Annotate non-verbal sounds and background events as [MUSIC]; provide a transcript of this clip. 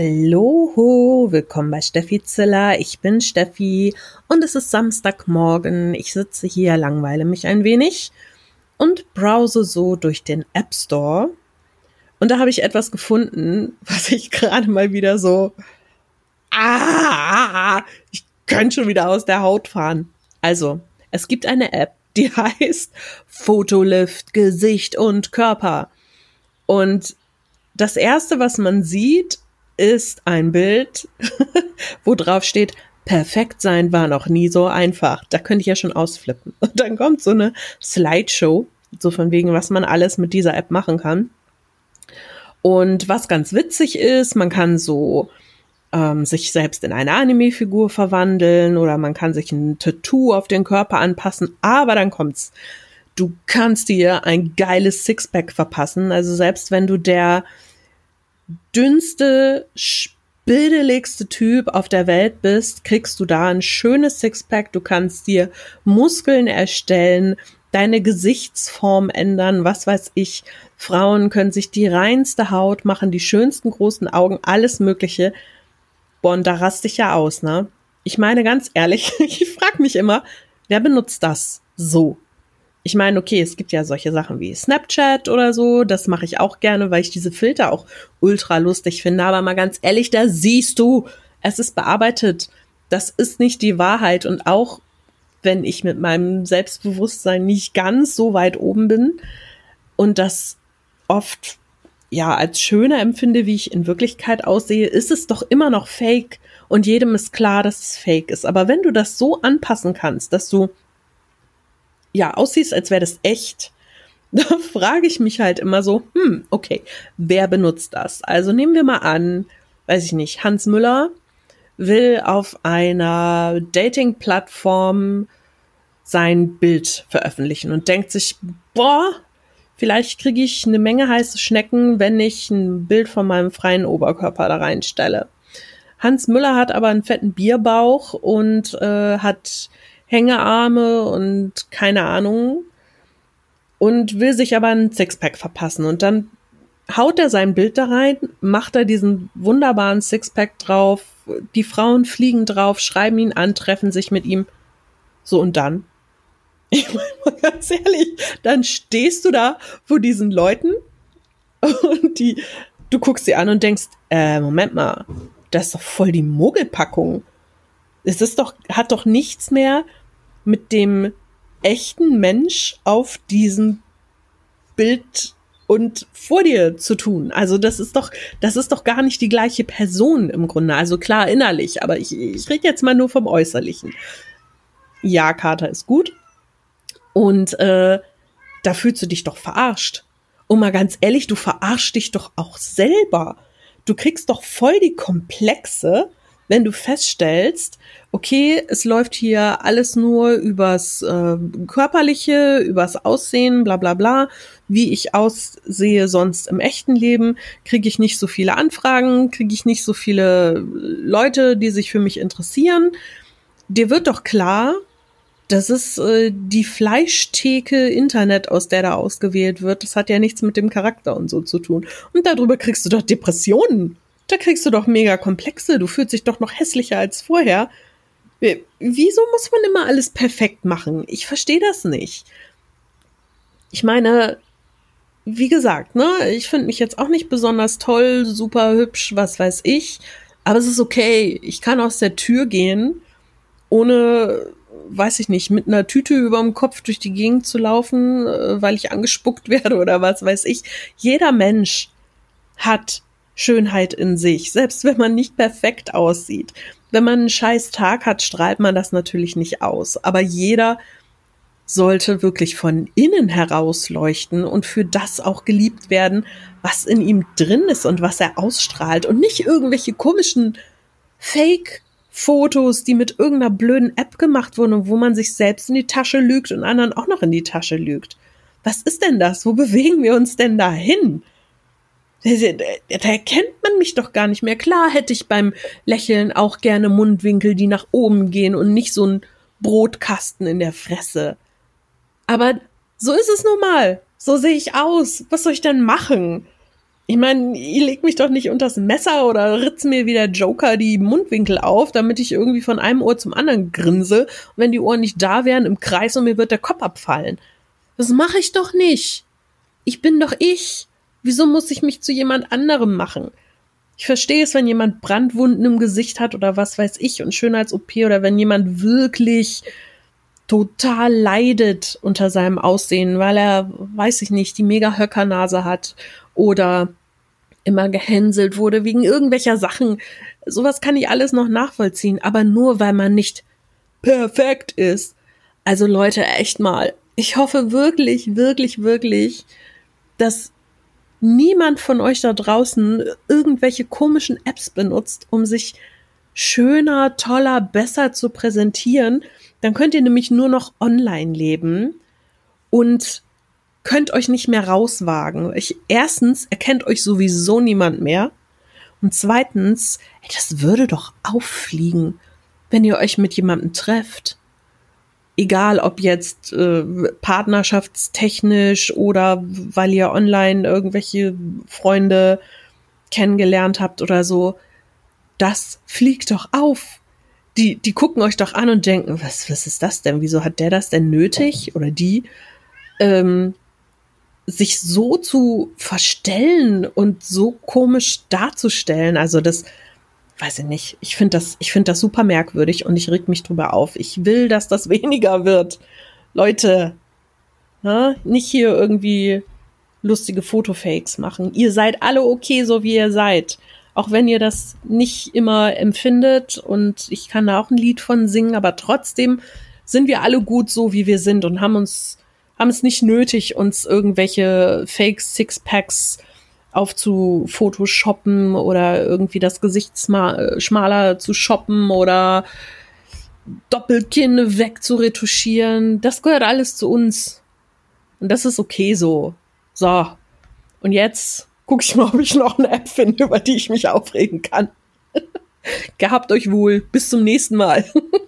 Hallo, willkommen bei Steffi Ziller. Ich bin Steffi und es ist Samstagmorgen. Ich sitze hier, langweile mich ein wenig und browse so durch den App Store. Und da habe ich etwas gefunden, [LAUGHS] was ich gerade mal wieder so, ah, ich könnte schon wieder aus der Haut fahren. Also, es gibt eine App, [LAUGHS] die heißt Fotolift Gesicht und Körper. Und das erste, was man sieht, ist ein Bild, [LAUGHS] wo drauf steht, perfekt sein war noch nie so einfach. Da könnte ich ja schon ausflippen. Und dann kommt so eine Slideshow, so von wegen, was man alles mit dieser App machen kann. Und was ganz witzig ist, man kann so ähm, sich selbst in eine Anime-Figur verwandeln oder man kann sich ein Tattoo auf den Körper anpassen, aber dann kommt's. Du kannst dir ein geiles Sixpack verpassen. Also selbst wenn du der dünnste, bildeligste Typ auf der Welt bist, kriegst du da ein schönes Sixpack. Du kannst dir Muskeln erstellen, deine Gesichtsform ändern, was weiß ich. Frauen können sich die reinste Haut machen, die schönsten großen Augen, alles Mögliche. Boah, und da raste ich ja aus, ne? Ich meine ganz ehrlich, [LAUGHS] ich frage mich immer, wer benutzt das so? Ich meine, okay, es gibt ja solche Sachen wie Snapchat oder so, das mache ich auch gerne, weil ich diese Filter auch ultra lustig finde. Aber mal ganz ehrlich, da siehst du, es ist bearbeitet. Das ist nicht die Wahrheit. Und auch wenn ich mit meinem Selbstbewusstsein nicht ganz so weit oben bin und das oft ja als schöner empfinde, wie ich in Wirklichkeit aussehe, ist es doch immer noch fake und jedem ist klar, dass es fake ist. Aber wenn du das so anpassen kannst, dass du ja, aussiehst, als wäre das echt, [LAUGHS] da frage ich mich halt immer so, hm, okay, wer benutzt das? Also nehmen wir mal an, weiß ich nicht, Hans Müller will auf einer Dating-Plattform sein Bild veröffentlichen und denkt sich, boah, vielleicht kriege ich eine Menge heiße Schnecken, wenn ich ein Bild von meinem freien Oberkörper da reinstelle. Hans Müller hat aber einen fetten Bierbauch und äh, hat Hängearme und keine Ahnung und will sich aber ein Sixpack verpassen und dann haut er sein Bild da rein, macht er diesen wunderbaren Sixpack drauf, die Frauen fliegen drauf, schreiben ihn an, treffen sich mit ihm. So und dann? [LAUGHS] Ich meine mal ganz ehrlich, dann stehst du da vor diesen Leuten und die, du guckst sie an und denkst, äh, Moment mal, das ist doch voll die Mogelpackung. Es ist doch, hat doch nichts mehr mit dem echten Mensch auf diesem Bild und vor dir zu tun. Also das ist doch, das ist doch gar nicht die gleiche Person im Grunde. Also klar innerlich, aber ich, ich rede jetzt mal nur vom Äußerlichen. Ja, Kater ist gut. Und äh, da fühlst du dich doch verarscht. Und mal ganz ehrlich, du verarschst dich doch auch selber. Du kriegst doch voll die Komplexe, wenn du feststellst, okay, es läuft hier alles nur übers äh, körperliche, übers Aussehen, bla bla bla, wie ich aussehe sonst im echten Leben, kriege ich nicht so viele Anfragen, kriege ich nicht so viele Leute, die sich für mich interessieren. Dir wird doch klar, das ist äh, die Fleischtheke Internet, aus der da ausgewählt wird. Das hat ja nichts mit dem Charakter und so zu tun. Und darüber kriegst du doch Depressionen. Da kriegst du doch mega Komplexe. Du fühlst dich doch noch hässlicher als vorher. Wieso muss man immer alles perfekt machen? Ich verstehe das nicht. Ich meine, wie gesagt, ne, ich finde mich jetzt auch nicht besonders toll, super hübsch, was weiß ich. Aber es ist okay. Ich kann aus der Tür gehen, ohne, weiß ich nicht, mit einer Tüte überm Kopf durch die Gegend zu laufen, äh, weil ich angespuckt [LAUGHS] werde oder was weiß ich. Jeder Mensch hat Schönheit in sich, selbst wenn man nicht perfekt aussieht. Wenn man einen scheiß Tag hat, strahlt man das natürlich nicht aus. Aber jeder sollte wirklich von innen heraus leuchten und für das auch geliebt werden, was in ihm drin ist und was er ausstrahlt und nicht irgendwelche komischen Fake-Fotos, die mit irgendeiner blöden App gemacht wurden, wo man sich selbst in die Tasche lügt und anderen auch noch in die Tasche lügt. Was ist denn das? Wo bewegen wir uns denn da? Da erkennt man mich doch gar nicht mehr. Klar hätte ich beim Lächeln auch gerne Mundwinkel, die nach oben gehen und nicht so ein Brotkasten in der Fresse. Aber so ist es nun mal. So sehe ich aus. Was soll ich denn machen? Ich meine, ihr legt mich doch nicht unters Messer oder ritzt mir wie der Joker die Mundwinkel auf, damit ich irgendwie von einem Ohr zum anderen grinse. Und wenn die Ohren nicht da wären, im Kreis und mir wird der Kopf abfallen. Das mache ich doch nicht. Ich bin doch ich. Wieso muss ich mich zu jemand anderem machen? Ich verstehe es, wenn jemand Brandwunden im Gesicht hat oder was weiß ich und Schönheits-OP oder wenn jemand wirklich total leidet unter seinem Aussehen, weil er, weiß ich nicht, die mega Höckernase hat oder immer gehänselt wurde wegen irgendwelcher Sachen. Sowas kann ich alles noch nachvollziehen, aber nur weil man nicht perfekt ist. Also Leute, echt mal. Ich hoffe wirklich, wirklich, wirklich, dass niemand von euch da draußen irgendwelche komischen Apps benutzt, um sich schöner, toller, besser zu präsentieren. Dann könnt ihr nämlich nur noch online leben und könnt euch nicht mehr rauswagen. Ich, erstens erkennt euch sowieso niemand mehr. Und zweitens, ey, das würde doch auffliegen, wenn ihr euch mit jemandem trefft. Egal, ob jetzt äh, partnerschaftstechnisch oder weil ihr online irgendwelche Freunde kennengelernt habt oder so. Das fliegt doch auf. Die, die gucken euch doch an und denken, was, was ist das denn? Wieso hat der das denn nötig? Oder die? Ähm, sich so zu verstellen und so komisch darzustellen, also das, weiß ich nicht, ich finde das, ich finde das super merkwürdig und ich reg mich drüber auf. Ich will, dass das [LAUGHS] weniger wird. Leute, ne, nicht hier irgendwie lustige Fotofakes machen. Ihr seid alle okay, so wie ihr seid. Auch wenn ihr das nicht immer empfindet und ich kann da auch ein Lied von singen, aber trotzdem sind wir alle gut so, wie wir sind und haben uns haben es nicht nötig, uns irgendwelche Fake Sixpacks aufzufotoshoppen oder irgendwie das Gesicht schmaler zu shoppen oder Doppelkinne wegzuretuschieren. Das gehört alles zu uns. Und das ist okay so. So. Und jetzt gucke ich mal, ob ich noch eine App finde, [LAUGHS] über die ich mich aufregen kann. [LAUGHS] Gehabt euch wohl. Bis zum nächsten Mal. [LAUGHS]